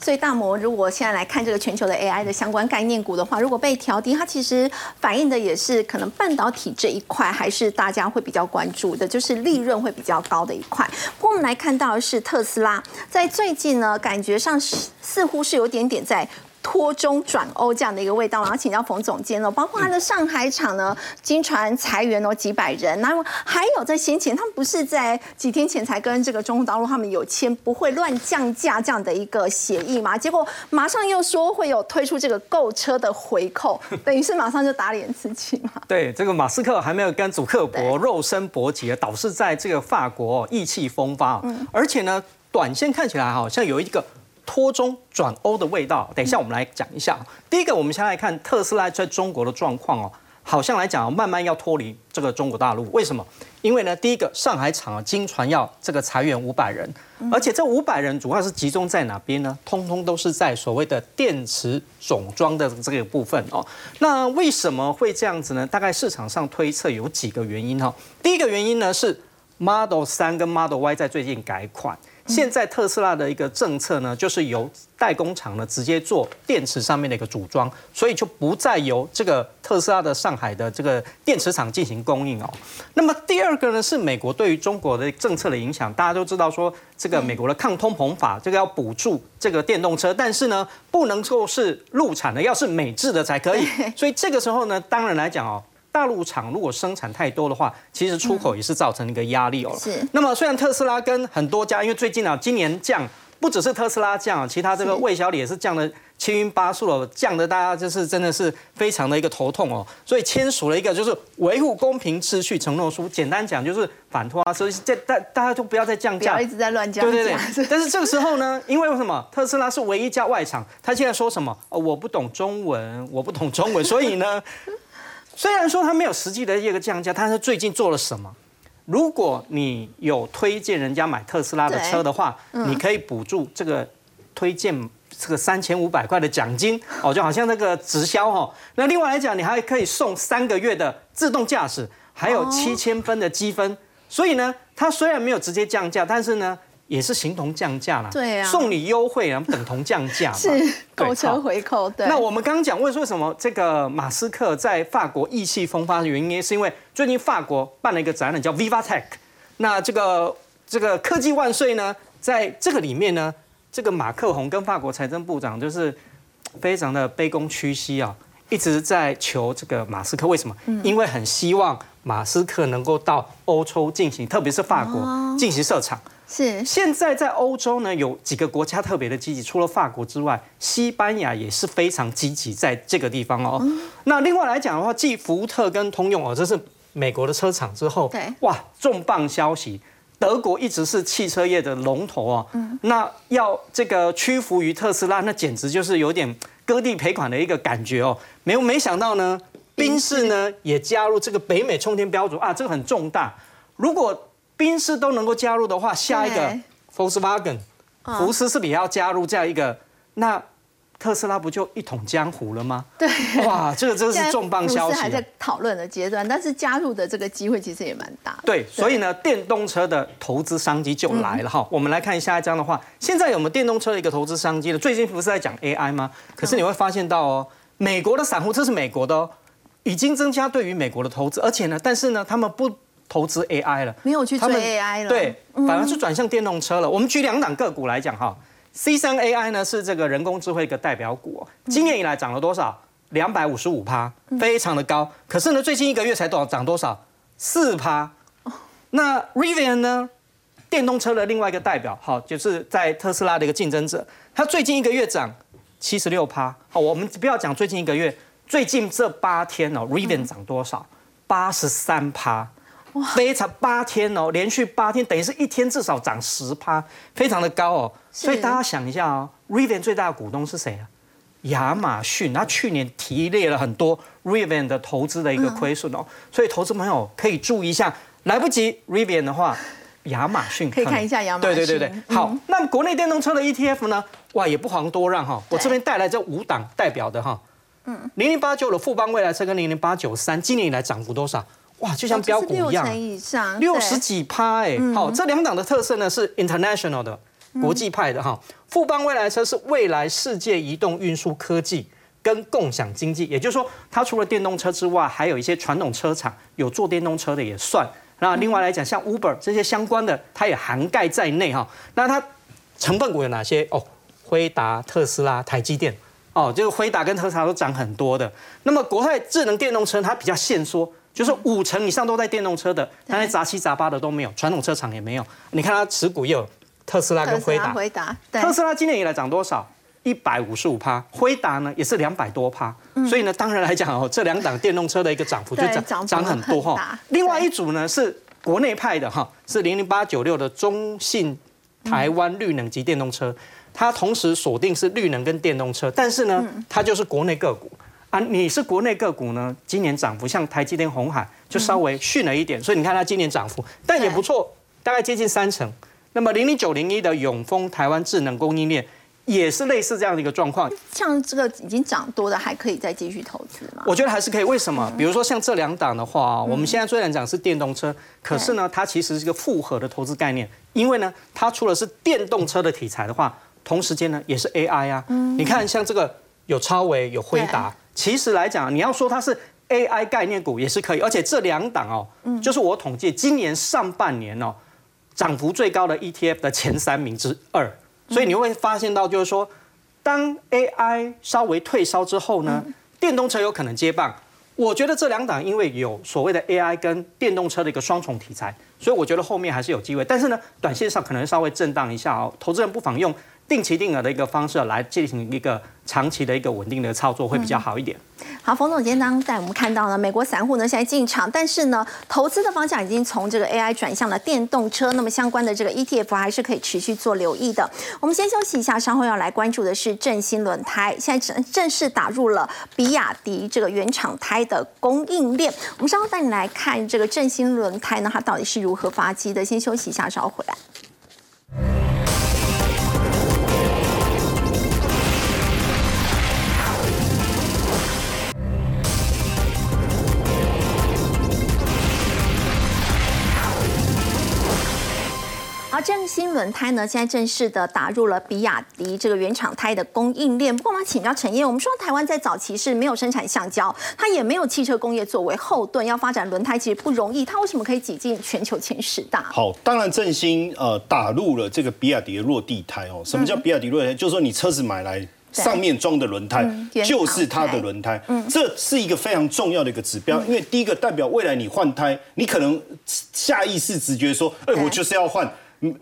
所以大摩如果现在来看这个全球的 AI 的相关概念股的话，如果被调低，它其实反映的也是可能半导体这一块还是大家会比较关注的，就是利润会比较高的一块。我们来看到是特斯拉，在最近呢，感觉上似乎是有点点在。脱中转欧这样的一个味道，然后请教冯总监哦，包括他的上海厂呢，经传裁员哦几百人，然后还有在先前，他们不是在几天前才跟这个中国大陆他们有签不会乱降价这样的一个协议嘛？结果马上又说会有推出这个购车的回扣，等于是马上就打脸自己嘛？对，这个马斯克还没有跟祖克伯肉身搏击，导致在这个法国意气风发，而且呢，短线看起来好像有一个。脱中转欧的味道，等一下我们来讲一下。第一个，我们先来看特斯拉在中国的状况哦，好像来讲慢慢要脱离这个中国大陆。为什么？因为呢，第一个上海厂啊，经传要这个裁员五百人，而且这五百人主要是集中在哪边呢？通通都是在所谓的电池总装的这个部分哦。那为什么会这样子呢？大概市场上推测有几个原因哈。第一个原因呢是 Model 三跟 Model Y 在最近改款。现在特斯拉的一个政策呢，就是由代工厂呢直接做电池上面的一个组装，所以就不再由这个特斯拉的上海的这个电池厂进行供应哦。那么第二个呢，是美国对于中国的政策的影响。大家都知道说，这个美国的抗通膨法，这个要补助这个电动车，但是呢，不能够是陆产的，要是美制的才可以。所以这个时候呢，当然来讲哦。大陆厂如果生产太多的话，其实出口也是造成一个压力哦。是。那么虽然特斯拉跟很多家，因为最近啊，今年降不只是特斯拉降，其他这个魏小李也是降的七晕八素了，降的大家就是真的是非常的一个头痛哦。所以签署了一个就是维护公平秩序承诺书，简单讲就是反托啊，所以这大大家就不要再降价，不要一直在乱降价。对对对。但是这个时候呢，因为为什么特斯拉是唯一一家外厂，他现在说什么？哦，我不懂中文，我不懂中文，所以呢，虽然说它没有实际的一个降价，但是最近做了什么？如果你有推荐人家买特斯拉的车的话，你可以补助这个推荐这个三千五百块的奖金哦，就好像那个直销哦。那另外来讲，你还可以送三个月的自动驾驶，还有七千分的积分。所以呢，它虽然没有直接降价，但是呢。也是形同降价了，对啊，送你优惠然后等同降价嘛，是购车回扣。对，那我们刚刚讲为为什么这个马斯克在法国意气风发的原因，是因为最近法国办了一个展览叫 Viva Tech，那这个这个科技万岁呢，在这个里面呢，这个马克宏跟法国财政部长就是非常的卑躬屈膝啊，一直在求这个马斯克，为什么？因为很希望马斯克能够到欧洲进行，特别是法国进行设厂。是，现在在欧洲呢，有几个国家特别的积极，除了法国之外，西班牙也是非常积极在这个地方哦。那另外来讲的话，继福特跟通用哦，这是美国的车厂之后，对，哇，重磅消息，德国一直是汽车业的龙头哦。嗯，那要这个屈服于特斯拉，那简直就是有点割地赔款的一个感觉哦。没有没想到呢，宾士呢也加入这个北美充电标准啊，这个很重大。如果宾士都能够加入的话，下一个 Volkswagen，福斯是不是也要加入这样一个？那特斯拉不就一统江湖了吗？对，哇，这个真的是重磅消息。还在讨论的阶段，但是加入的这个机会其实也蛮大。对，所以呢，电动车的投资商机就来了哈。我们来看下一张的话，现在有没有电动车的一个投资商机呢？最近不是在讲 AI 吗？可是你会发现到哦，美国的散户，这是美国的哦，已经增加对于美国的投资，而且呢，但是呢，他们不。投资 AI 了，没有去追 AI 了，对，反而是转向电动车了。我们举两档个股来讲哈，C 三 AI 呢是这个人工智慧一个代表股，今年以来涨了多少？两百五十五趴，非常的高。可是呢，最近一个月才多涨多少？四趴。那 Rivian 呢？电动车的另外一个代表，好，就是在特斯拉的一个竞争者，它最近一个月涨七十六趴。好，我们不要讲最近一个月，最近这八天哦，Rivian 涨多少？八十三趴。非常八天哦，连续八天，等于是一天至少涨十趴，非常的高哦。所以大家想一下哦，Rivian 最大的股东是谁啊？亚马逊，他去年提列了很多 Rivian 的投资的一个亏损哦。所以投资朋友可以注意一下，来不及 Rivian 的话，亚马逊可以看一下亚马逊。对对对对，好。那国内电动车的 ETF 呢？哇，也不遑多让哈。我这边带来这五档代表的哈，嗯，零零八九的富邦未来车跟零零八九三，今年以来涨幅多少？哇，就像标股一样，六十几趴哎。好，这两档的特色呢是 international 的国际派的哈。富邦未来车是未来世界移动运输科技跟共享经济，也就是说，它除了电动车之外，还有一些传统车厂有做电动车的也算。那另外来讲，像 Uber 这些相关的，它也涵盖在内哈。那它成分股有哪些？哦，辉达、特斯拉、台积电。哦，这个辉达跟特斯拉都涨很多的。那么国泰智能电动车它比较限缩。就是五成以上都在电动车的，但是杂七杂八的都没有，传统车厂也没有。你看它持股也有特斯拉跟辉达，辉达，特斯拉今年以来涨多少？一百五十五趴，辉达呢也是两百多趴。所以呢，当然来讲哦，这两档电动车的一个涨幅就涨涨很多哈。另外一组呢是国内派的哈，是零零八九六的中信台湾绿能级电动车，它同时锁定是绿能跟电动车，但是呢，它就是国内个股。啊，你是国内个股呢？今年涨幅像台积电、红海就稍微逊了一点，所以你看它今年涨幅，但也不错，大概接近三成。那么零零九零一的永丰台湾智能供应链也是类似这样的一个状况。像这个已经涨多的，还可以再继续投资吗？我觉得还是可以。为什么？比如说像这两档的话，我们现在虽然讲是电动车，可是呢，它其实是一个复合的投资概念，因为呢，它除了是电动车的题材的话，同时间呢也是 AI 啊。你看像这个有超维、有辉达。其实来讲，你要说它是 AI 概念股也是可以，而且这两档哦，就是我统计今年上半年哦，涨幅最高的 ETF 的前三名之二，所以你会发现到就是说，当 AI 稍微退烧之后呢，电动车有可能接棒。我觉得这两档因为有所谓的 AI 跟电动车的一个双重题材，所以我觉得后面还是有机会。但是呢，短线上可能稍微震荡一下哦，投资人不妨用定期定额的一个方式来进行一个长期的一个稳定的操作，会比较好一点。好，冯总今天当带我们看到了美国散户呢现在进场，但是呢投资的方向已经从这个 AI 转向了电动车，那么相关的这个 ETF 还是可以持续做留意的。我们先休息一下，稍后要来关注的是振兴轮胎，现在正正式打入了比亚迪这个原厂胎的供应链。我们稍后带你来看这个振兴轮胎呢，它到底是如何发迹的。先休息一下，稍后回来。好，正新轮胎呢，现在正式的打入了比亚迪这个原厂胎的供应链。不过，我们请教陈燕，我们说台湾在早期是没有生产橡胶，它也没有汽车工业作为后盾，要发展轮胎其实不容易。它为什么可以挤进全球前十大？好，当然振兴呃打入了这个比亚迪的落地胎哦。什么叫比亚迪落地胎？就是说你车子买来。上面装的轮胎就是它的轮胎，这是一个非常重要的一个指标，因为第一个代表未来你换胎，你可能下意识直觉说，哎，我就是要换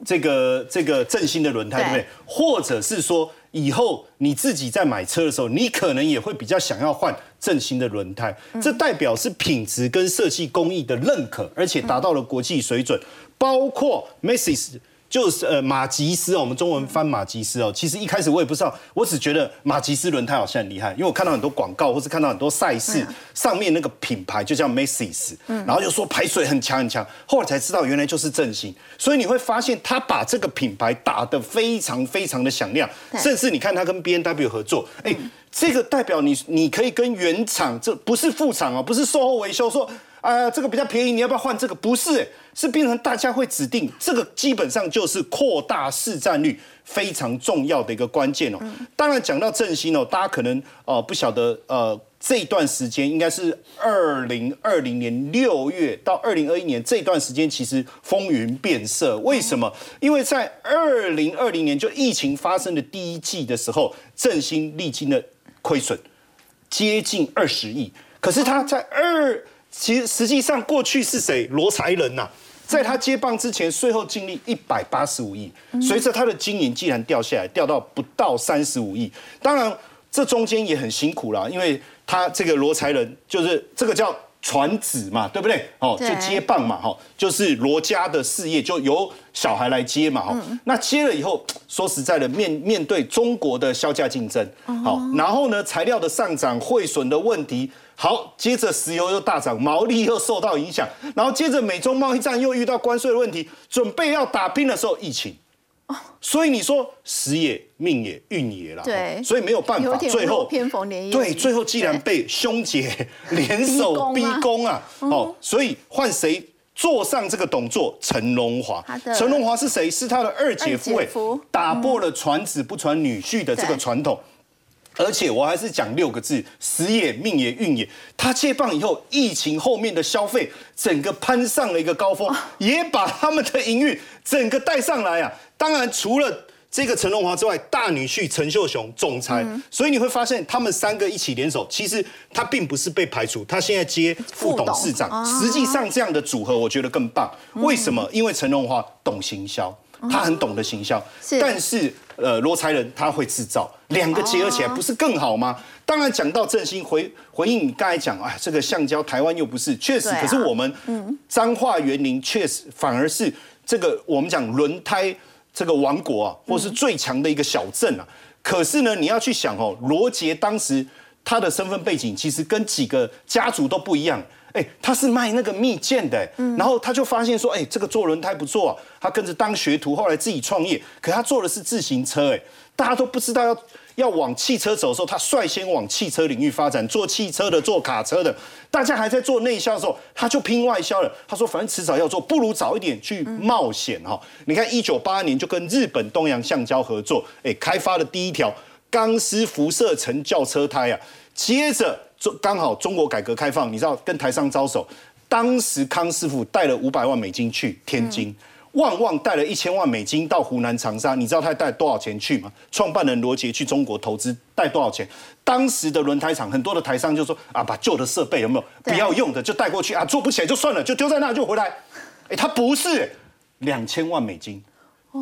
这个这个正新的轮胎，对不对？或者是说以后你自己在买车的时候，你可能也会比较想要换正新的轮胎，这代表是品质跟设计工艺的认可，而且达到了国际水准，包括 Macy's。就是呃马吉斯哦，我们中文翻马吉斯哦。其实一开始我也不知道，我只觉得马吉斯轮胎好像很厉害，因为我看到很多广告，或是看到很多赛事上面那个品牌就叫 Macy's，然后就说排水很强很强，后来才知道原来就是正兴。所以你会发现他把这个品牌打得非常非常的响亮，甚至你看他跟 B N W 合作，哎，这个代表你你可以跟原厂，这不是副厂哦，不是售后维修说。啊，这个比较便宜，你要不要换这个？不是，是变成大家会指定这个，基本上就是扩大市占率非常重要的一个关键哦。当然讲到振兴哦，大家可能呃不晓得呃这段时间应该是二零二零年六月到二零二一年这段时间其实风云变色。为什么？因为在二零二零年就疫情发生的第一季的时候，振兴历经了亏损接近二十亿，可是他在二。其实实际上过去是谁？罗才人呐，在他接棒之前，税后净利一百八十五亿，随着他的经营既然掉下来，掉到不到三十五亿。当然，这中间也很辛苦啦，因为他这个罗才人就是这个叫传子嘛，对不对？哦，就接棒嘛，哈，就是罗家的事业就由小孩来接嘛，哈。那接了以后，说实在的，面面对中国的销价竞争，好，然后呢，材料的上涨、汇损的问题。好，接着石油又大涨，毛利又受到影响，然后接着美中贸易战又遇到关税的问题，准备要打拼的时候，疫情，所以你说时也命也运也了，对，所以没有办法，最后偏逢连夜，对，最后既然被兄姐 联手逼宫啊，哦，所以换谁坐上这个董座？陈荣华，陈荣华是谁？是他的二姐夫，哎打破了传子不传女婿的这个传统。而且我还是讲六个字：时也命也运也。他接棒以后，疫情后面的消费整个攀上了一个高峰，也把他们的营运整个带上来啊。当然，除了这个陈荣华之外，大女婿陈秀雄总裁，所以你会发现他们三个一起联手，其实他并不是被排除，他现在接副董事长。实际上这样的组合，我觉得更棒。为什么？因为陈荣华懂行销。他很懂得行销，但是呃，罗才人他会制造，两个结合起来不是更好吗？当然讲到振兴回回应你刚才讲，哎，这个橡胶台湾又不是，确实，可是我们彰化园林确实反而是这个我们讲轮胎这个王国啊，或是最强的一个小镇啊。可是呢，你要去想哦，罗杰当时他的身份背景其实跟几个家族都不一样。哎，他是卖那个蜜饯的，然后他就发现说，哎，这个做轮胎不错啊，他跟着当学徒，后来自己创业，可他做的是自行车，哎，大家都不知道要要往汽车走的时候，他率先往汽车领域发展，做汽车的，做卡车的，大家还在做内销的时候，他就拼外销了。他说，反正迟早要做，不如早一点去冒险哈。你看，一九八二年就跟日本东洋橡胶合作，哎，开发了第一条钢丝辐射层轿车胎啊，接着。中刚好中国改革开放，你知道跟台商招手，当时康师傅带了五百万美金去天津，旺旺带了一千万美金到湖南长沙，你知道他带多少钱去吗？创办人罗杰去中国投资带多少钱？当时的轮胎厂很多的台商就说啊，把旧的设备有没有不要用的就带过去啊，做不起来就算了，就丢在那就回来。哎，他不是两千万美金。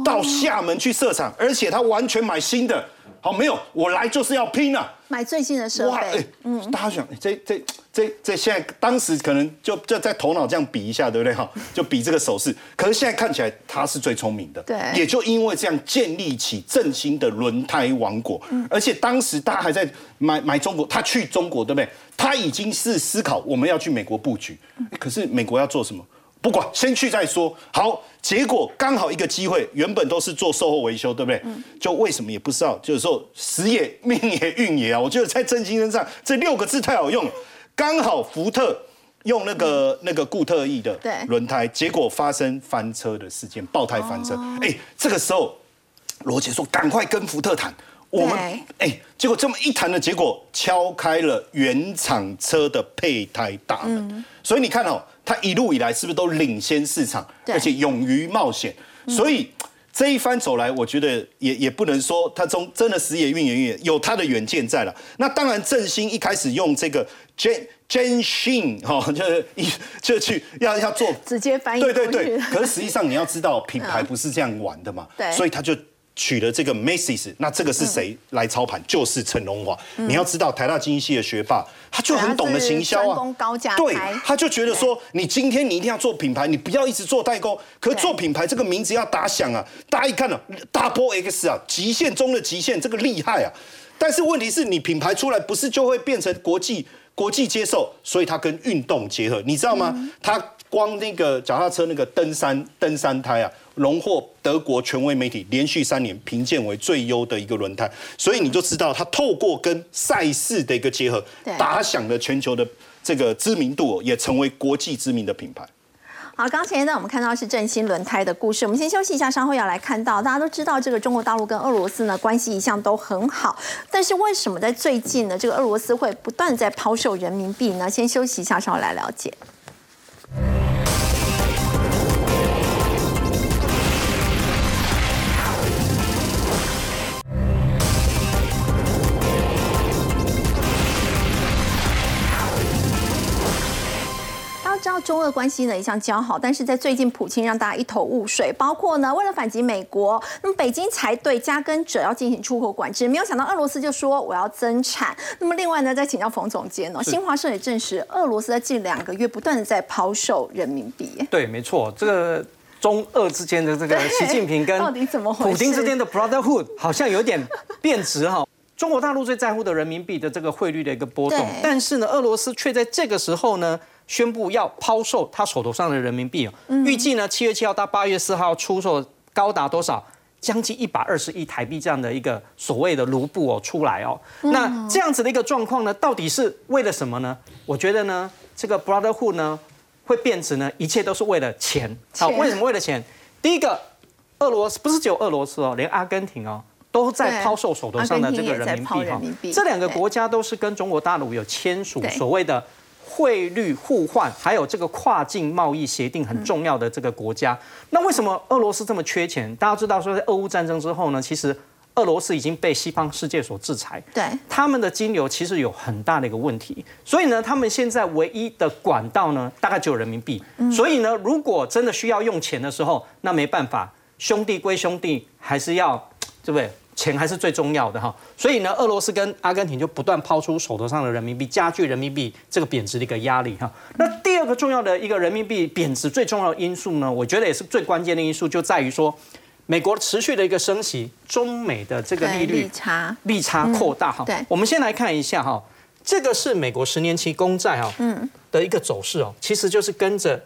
到厦门去设厂，而且他完全买新的。好，没有，我来就是要拼啊！买最新的设备。嗯，大家想，这这这这现在当时可能就就在头脑这样比一下，对不对？哈，就比这个手势。可是现在看起来他是最聪明的。对。也就因为这样建立起振兴的轮胎王国。嗯。而且当时大家还在买买中国，他去中国，对不对？他已经是思考我们要去美国布局。可是美国要做什么？不管，先去再说。好，结果刚好一个机会，原本都是做售后维修，对不对？就为什么也不知道，就是说时也命也运也啊。我觉得在郑兴身上这六个字太好用了。刚好福特用那个那个固特异的轮胎，结果发生翻车的事件，爆胎翻车。哎，这个时候罗杰说：“赶快跟福特谈。”我们哎，结果这么一谈的结果，敲开了原厂车的配胎大门。所以你看哦。他一路以来是不是都领先市场，而且勇于冒险？所以这一番走来，我觉得也也不能说他从真的时也运也运，有他的远见在了。那当然，振兴一开始用这个 Jen Jen Shin 哈，就是一就去要要做直接翻译对对对。可是实际上你要知道，品牌不是这样玩的嘛。对，所以他就。取了这个 Macy's，那这个是谁来操盘？就是陈荣华。你要知道，台大经济系的学霸，他就很懂得行销啊。对，他就觉得说，你今天你一定要做品牌，你不要一直做代工。可是做品牌这个名字要打响啊，大家一看呢，Double X 啊，极限中的极限，这个厉害啊。但是问题是你品牌出来，不是就会变成国际国际接受？所以它跟运动结合，你知道吗？它光那个脚踏车那个登山登山胎啊。荣获德国权威媒体连续三年评鉴为最优的一个轮胎，所以你就知道它透过跟赛事的一个结合，打响了全球的这个知名度，也成为国际知名的品牌。好，刚才呢我们看到是振兴轮胎的故事，我们先休息一下，稍后要来看到。大家都知道这个中国大陆跟俄罗斯呢关系一向都很好，但是为什么在最近呢这个俄罗斯会不断在抛售人民币呢？先休息一下，稍后来了解。知道中俄关系呢一向交好，但是在最近普京让大家一头雾水，包括呢为了反击美国，那么北京才对加根者要进行出口管制，没有想到俄罗斯就说我要增产。那么另外呢，再请教冯总监哦，新华社也证实，俄罗斯在近两个月不断的在抛售人民币。对，没错，这个中俄之间的这个习近平跟普京之间的 brotherhood 好像有点变质哈。中国大陆最在乎的人民币的这个汇率的一个波动，但是呢，俄罗斯却在这个时候呢。宣布要抛售他手头上的人民币哦，预计呢七月七号到八月四号出售高达多少？将近一百二十亿台币这样的一个所谓的卢布哦出来哦。那这样子的一个状况呢，到底是为了什么呢？我觉得呢，这个 Brotherhood 呢会变质呢，一切都是为了钱。好，为什么为了钱？第一个，俄罗斯不是只有俄罗斯哦，连阿根廷哦都在抛售手头上的这个人民币哈。这两个国家都是跟中国大陆有签署所谓的。汇率互换，还有这个跨境贸易协定很重要的这个国家，那为什么俄罗斯这么缺钱？大家知道说，在俄乌战争之后呢，其实俄罗斯已经被西方世界所制裁，对他们的金流其实有很大的一个问题，所以呢，他们现在唯一的管道呢，大概只有人民币。所以呢，如果真的需要用钱的时候，那没办法，兄弟归兄弟，还是要对不对？钱还是最重要的哈，所以呢，俄罗斯跟阿根廷就不断抛出手头上的人民币，加剧人民币这个贬值的一个压力哈。那第二个重要的一个人民币贬值最重要的因素呢，我觉得也是最关键的因素，就在于说，美国持续的一个升息，中美的这个利率差利差扩大哈。对，我们先来看一下哈，这个是美国十年期公债哈，嗯，的一个走势哦，其实就是跟着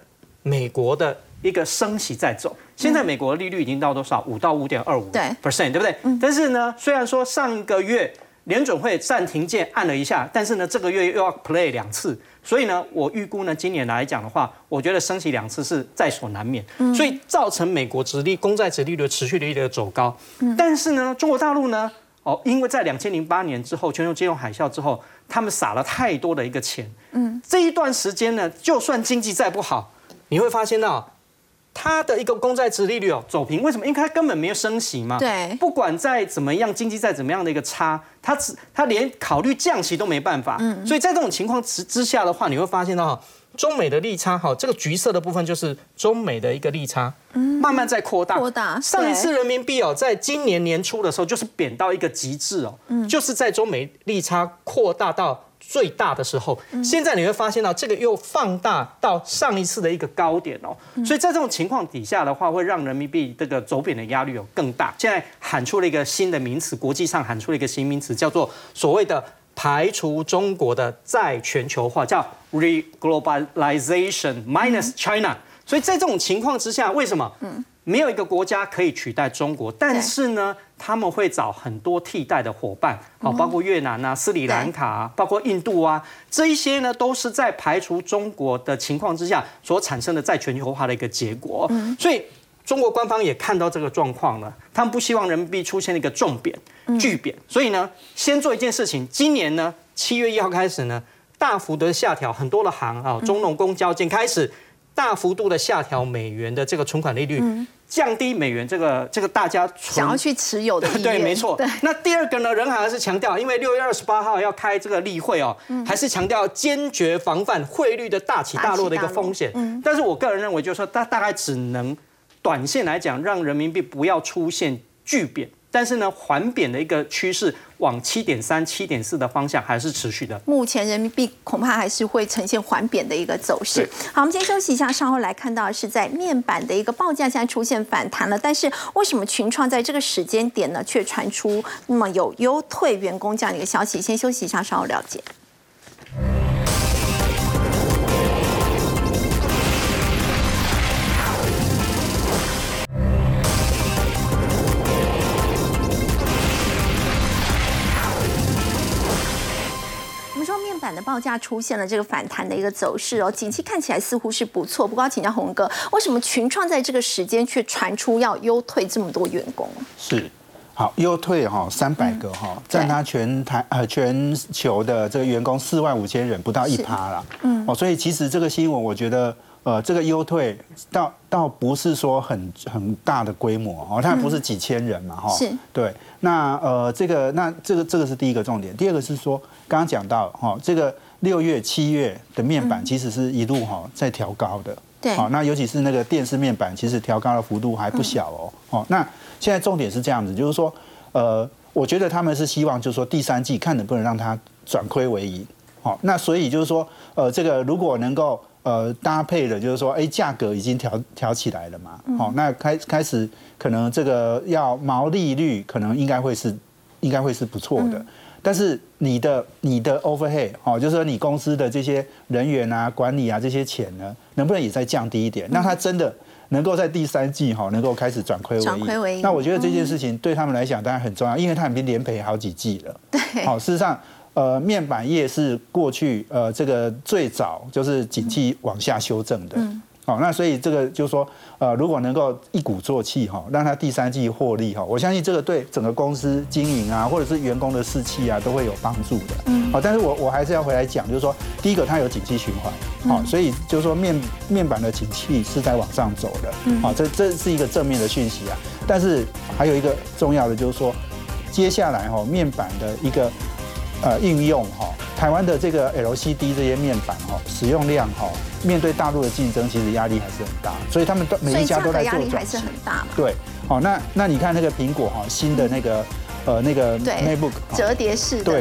美国的。一个升息在走，现在美国利率已经到多少？五到五点二五 percent，对不对？但是呢，虽然说上个月联准会暂停键按了一下，但是呢，这个月又要 play 两次，所以呢，我预估呢，今年来讲的话，我觉得升息两次是在所难免，所以造成美国殖利公债殖利率持续的一个走高。但是呢，中国大陆呢，哦，因为在两千零八年之后，全球金融海啸之后，他们撒了太多的一个钱，嗯，这一段时间呢，就算经济再不好，你会发现到。它的一个公债值利率哦走平，为什么？因为它根本没有升息嘛。对。不管再怎么样，经济再怎么样的一个差，它只它连考虑降息都没办法。嗯。所以在这种情况之之下的话，你会发现到中美的利差哈，这个橘色的部分就是中美的一个利差，慢慢在扩大。扩大上一次人民币哦，在今年年初的时候就是贬到一个极致哦，就是在中美利差扩大到最大的时候。现在你会发现到这个又放大到上一次的一个高点哦，所以在这种情况底下的话，会让人民币这个走贬的压力有更大。现在喊出了一个新的名词，国际上喊出了一个新名词，叫做所谓的。排除中国的再全球化，叫 reglobalization minus China。所以在这种情况之下，为什么？没有一个国家可以取代中国，但是呢，他们会找很多替代的伙伴，好，包括越南啊、斯里兰卡啊，包括印度啊，这一些呢，都是在排除中国的情况之下所产生的再全球化的一个结果。所以。中国官方也看到这个状况了，他们不希望人民币出现一个重贬、巨贬，所以呢，先做一件事情。今年呢，七月一号开始呢，大幅的下调很多的行啊，中农公交建开始大幅度的下调美元的这个存款利率，降低美元这个这个大家存想要去持有的 对，没错。那第二个呢，人还是强调，因为六月二十八号要开这个例会哦，还是强调坚决防范汇率的大起大落的一个风险。但是我个人认为，就是说，它大概只能短线来讲，让人民币不要出现巨贬，但是呢，缓贬的一个趋势往七点三、七点四的方向还是持续的。目前人民币恐怕还是会呈现缓贬的一个走势。好，我们先休息一下，稍后来看到是在面板的一个报价现在出现反弹了，但是为什么群创在这个时间点呢，却传出那么有优退员工这样的一个消息？先休息一下，稍后了解。报价出现了这个反弹的一个走势哦，景气看起来似乎是不错。不过要请教红哥，为什么群创在这个时间却传出要优退这么多员工？是。好，优退哈三百个哈，占他全台呃全球的这个员工四万五千人，不到一趴啦。嗯，哦，所以其实这个新闻，我觉得呃这个优退倒倒不是说很很大的规模哦，它不是几千人嘛哈。是。对，那呃这个那这个这个是第一个重点，第二个是说刚刚讲到哈，这个六月七月的面板其实是一路哈在调高的。对好，那尤其是那个电视面板，其实调高的幅度还不小哦。哦，那现在重点是这样子，就是说，呃，我觉得他们是希望，就是说第三季看能不能让它转亏为盈。好，那所以就是说，呃，这个如果能够呃搭配的，就是说，哎，价格已经调调起来了嘛。好，那开开始可能这个要毛利率可能应该会是应该会是不错的。但是你的你的 overhead 哦，就是说你公司的这些人员啊、管理啊这些钱呢，能不能也再降低一点，那它真的能够在第三季哈能够开始转亏为盈？那我觉得这件事情对他们来讲当然很重要，因为他已经连赔好几季了。对，好，事实上。呃，面板业是过去呃这个最早就是景气往下修正的，嗯好，那所以这个就是说，呃，如果能够一鼓作气哈，让它第三季获利哈，我相信这个对整个公司经营啊，或者是员工的士气啊，都会有帮助的。嗯，好，但是我我还是要回来讲，就是说，第一个它有景气循环，好，所以就是说面面板的景气是在往上走的，好，这这是一个正面的讯息啊。但是还有一个重要的就是说，接下来哈面板的一个呃应用哈，台湾的这个 LCD 这些面板哈，使用量哈，面对大陆的竞争，其实压力还是很大，所以他们都每一家都在压力还是。很大嘛。对，好，那那你看那个苹果哈，新的那个呃那个对 MacBook，折叠式的对